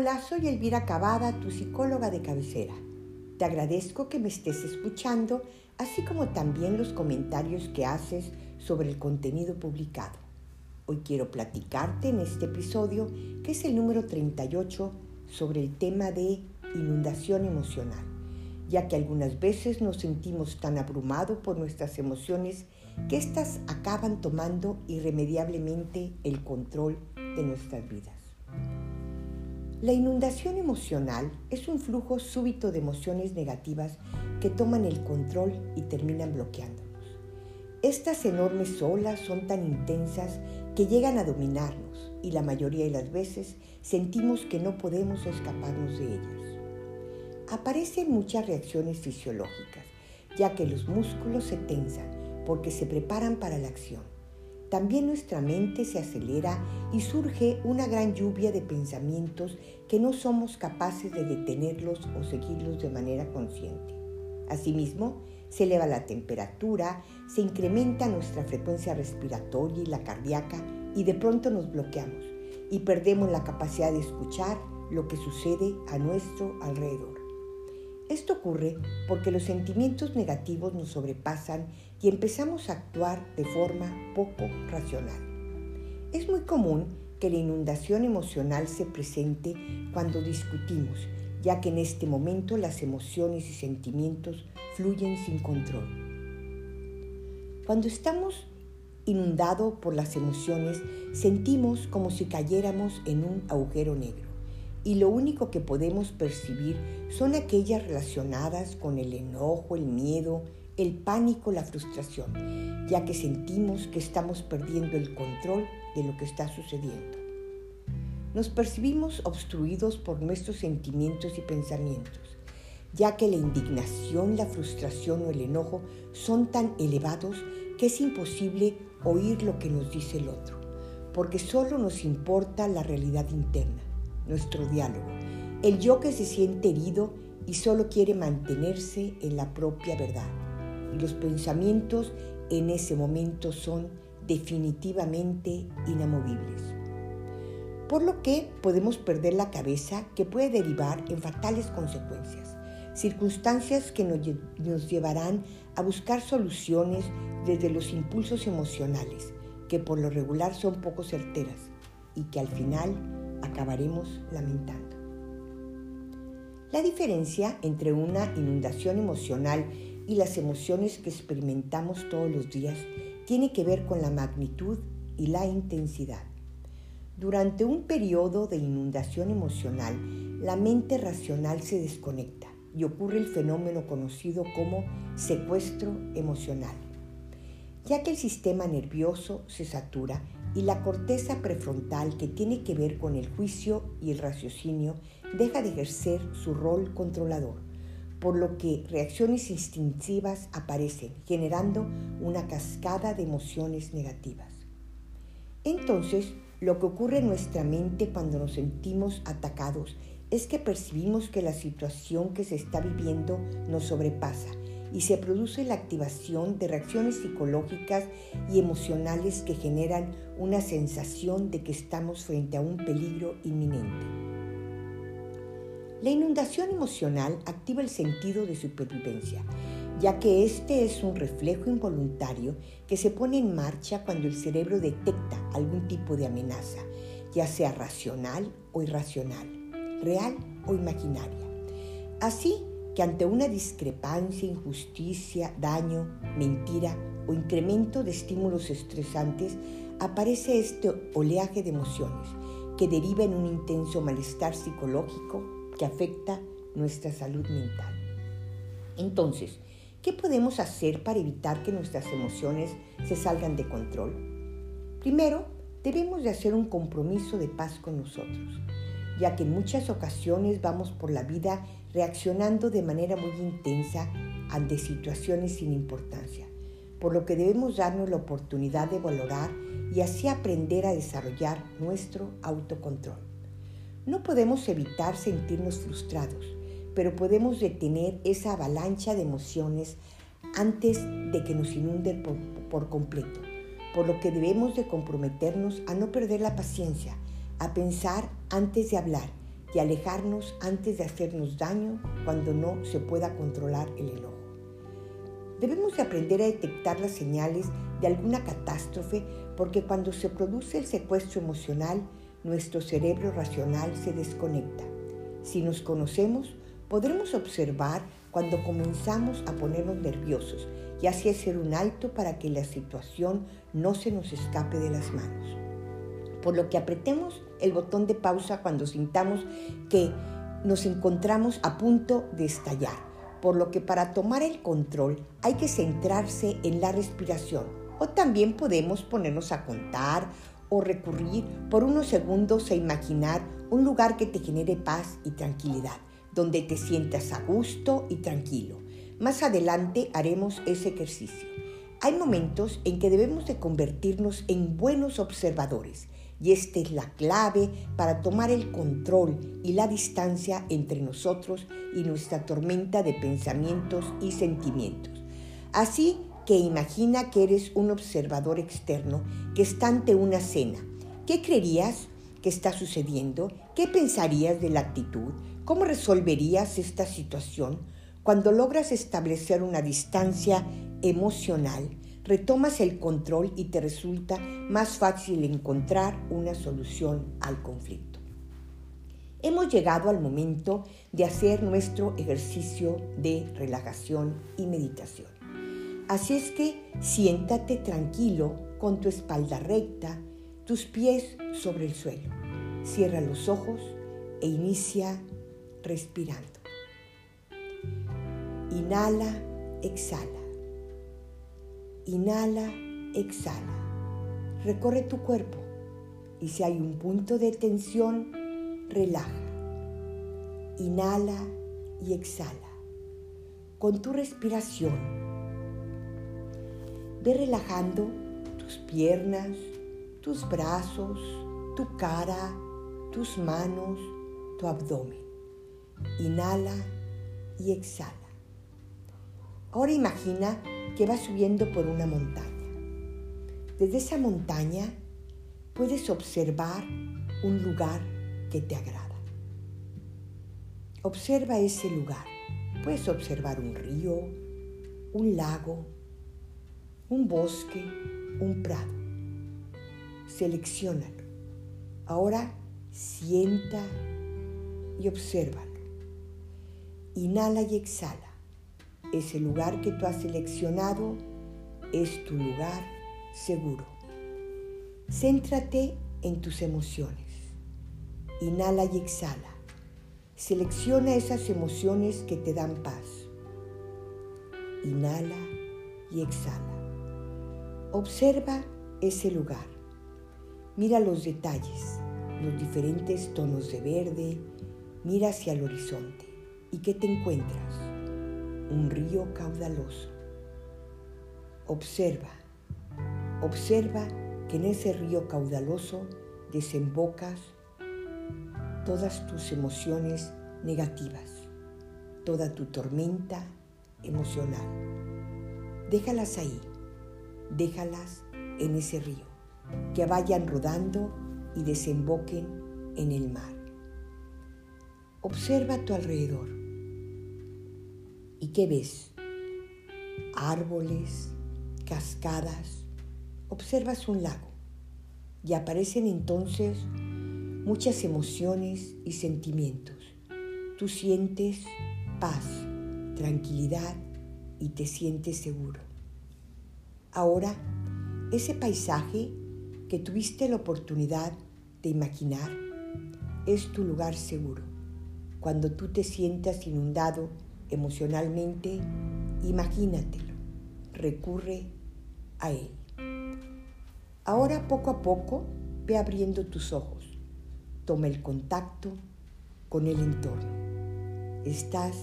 Hola, soy Elvira Cavada, tu psicóloga de cabecera. Te agradezco que me estés escuchando, así como también los comentarios que haces sobre el contenido publicado. Hoy quiero platicarte en este episodio, que es el número 38, sobre el tema de inundación emocional, ya que algunas veces nos sentimos tan abrumados por nuestras emociones que éstas acaban tomando irremediablemente el control de nuestras vidas. La inundación emocional es un flujo súbito de emociones negativas que toman el control y terminan bloqueándonos. Estas enormes olas son tan intensas que llegan a dominarnos y la mayoría de las veces sentimos que no podemos escaparnos de ellas. Aparecen muchas reacciones fisiológicas, ya que los músculos se tensan porque se preparan para la acción. También nuestra mente se acelera y surge una gran lluvia de pensamientos que no somos capaces de detenerlos o seguirlos de manera consciente. Asimismo, se eleva la temperatura, se incrementa nuestra frecuencia respiratoria y la cardíaca y de pronto nos bloqueamos y perdemos la capacidad de escuchar lo que sucede a nuestro alrededor. Esto ocurre porque los sentimientos negativos nos sobrepasan y empezamos a actuar de forma poco racional. Es muy común que la inundación emocional se presente cuando discutimos, ya que en este momento las emociones y sentimientos fluyen sin control. Cuando estamos inundados por las emociones, sentimos como si cayéramos en un agujero negro y lo único que podemos percibir son aquellas relacionadas con el enojo, el miedo, el pánico, la frustración, ya que sentimos que estamos perdiendo el control de lo que está sucediendo. Nos percibimos obstruidos por nuestros sentimientos y pensamientos, ya que la indignación, la frustración o el enojo son tan elevados que es imposible oír lo que nos dice el otro, porque solo nos importa la realidad interna nuestro diálogo. El yo que se siente herido y solo quiere mantenerse en la propia verdad. Los pensamientos en ese momento son definitivamente inamovibles. Por lo que podemos perder la cabeza que puede derivar en fatales consecuencias, circunstancias que nos, nos llevarán a buscar soluciones desde los impulsos emocionales, que por lo regular son poco certeras y que al final acabaremos lamentando. La diferencia entre una inundación emocional y las emociones que experimentamos todos los días tiene que ver con la magnitud y la intensidad. Durante un periodo de inundación emocional, la mente racional se desconecta y ocurre el fenómeno conocido como secuestro emocional, ya que el sistema nervioso se satura y la corteza prefrontal que tiene que ver con el juicio y el raciocinio deja de ejercer su rol controlador, por lo que reacciones instintivas aparecen, generando una cascada de emociones negativas. Entonces, lo que ocurre en nuestra mente cuando nos sentimos atacados es que percibimos que la situación que se está viviendo nos sobrepasa y se produce la activación de reacciones psicológicas y emocionales que generan una sensación de que estamos frente a un peligro inminente. La inundación emocional activa el sentido de supervivencia, ya que este es un reflejo involuntario que se pone en marcha cuando el cerebro detecta algún tipo de amenaza, ya sea racional o irracional, real o imaginaria. Así, que ante una discrepancia, injusticia, daño, mentira o incremento de estímulos estresantes, aparece este oleaje de emociones que deriva en un intenso malestar psicológico que afecta nuestra salud mental. Entonces, ¿qué podemos hacer para evitar que nuestras emociones se salgan de control? Primero, debemos de hacer un compromiso de paz con nosotros ya que en muchas ocasiones vamos por la vida reaccionando de manera muy intensa ante situaciones sin importancia, por lo que debemos darnos la oportunidad de valorar y así aprender a desarrollar nuestro autocontrol. No podemos evitar sentirnos frustrados, pero podemos detener esa avalancha de emociones antes de que nos inunden por, por completo, por lo que debemos de comprometernos a no perder la paciencia, a pensar antes de hablar y alejarnos antes de hacernos daño cuando no se pueda controlar el enojo. Debemos de aprender a detectar las señales de alguna catástrofe porque cuando se produce el secuestro emocional, nuestro cerebro racional se desconecta. Si nos conocemos, podremos observar cuando comenzamos a ponernos nerviosos y así hacer un alto para que la situación no se nos escape de las manos. Por lo que apretemos el botón de pausa cuando sintamos que nos encontramos a punto de estallar. Por lo que para tomar el control hay que centrarse en la respiración. O también podemos ponernos a contar o recurrir por unos segundos a imaginar un lugar que te genere paz y tranquilidad, donde te sientas a gusto y tranquilo. Más adelante haremos ese ejercicio. Hay momentos en que debemos de convertirnos en buenos observadores y esta es la clave para tomar el control y la distancia entre nosotros y nuestra tormenta de pensamientos y sentimientos. Así que imagina que eres un observador externo que está ante una cena. ¿Qué creerías que está sucediendo? ¿Qué pensarías de la actitud? ¿Cómo resolverías esta situación? Cuando logras establecer una distancia emocional, retomas el control y te resulta más fácil encontrar una solución al conflicto. Hemos llegado al momento de hacer nuestro ejercicio de relajación y meditación. Así es que siéntate tranquilo con tu espalda recta, tus pies sobre el suelo. Cierra los ojos e inicia respirando. Inhala, exhala. Inhala, exhala. Recorre tu cuerpo y si hay un punto de tensión, relaja. Inhala y exhala. Con tu respiración, ve relajando tus piernas, tus brazos, tu cara, tus manos, tu abdomen. Inhala y exhala. Ahora imagina que vas subiendo por una montaña. Desde esa montaña puedes observar un lugar que te agrada. Observa ese lugar. Puedes observar un río, un lago, un bosque, un prado. Seleccionalo. Ahora sienta y obsérvalo. Inhala y exhala. Ese lugar que tú has seleccionado es tu lugar seguro. Céntrate en tus emociones. Inhala y exhala. Selecciona esas emociones que te dan paz. Inhala y exhala. Observa ese lugar. Mira los detalles, los diferentes tonos de verde. Mira hacia el horizonte. ¿Y qué te encuentras? un río caudaloso. Observa, observa que en ese río caudaloso desembocas todas tus emociones negativas, toda tu tormenta emocional. Déjalas ahí, déjalas en ese río, que vayan rodando y desemboquen en el mar. Observa a tu alrededor ¿Y qué ves? Árboles, cascadas, observas un lago y aparecen entonces muchas emociones y sentimientos. Tú sientes paz, tranquilidad y te sientes seguro. Ahora, ese paisaje que tuviste la oportunidad de imaginar es tu lugar seguro. Cuando tú te sientas inundado emocionalmente, imagínatelo, recurre a él. Ahora poco a poco ve abriendo tus ojos, toma el contacto con el entorno. Estás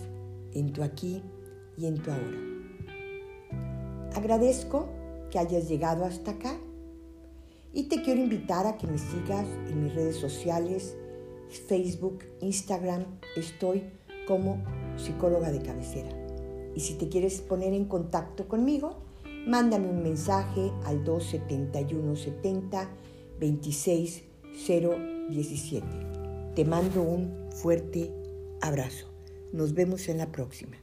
en tu aquí y en tu ahora. Agradezco que hayas llegado hasta acá y te quiero invitar a que me sigas en mis redes sociales, Facebook, Instagram, estoy como psicóloga de cabecera. Y si te quieres poner en contacto conmigo, mándame un mensaje al 271 70 26 017. Te mando un fuerte abrazo. Nos vemos en la próxima.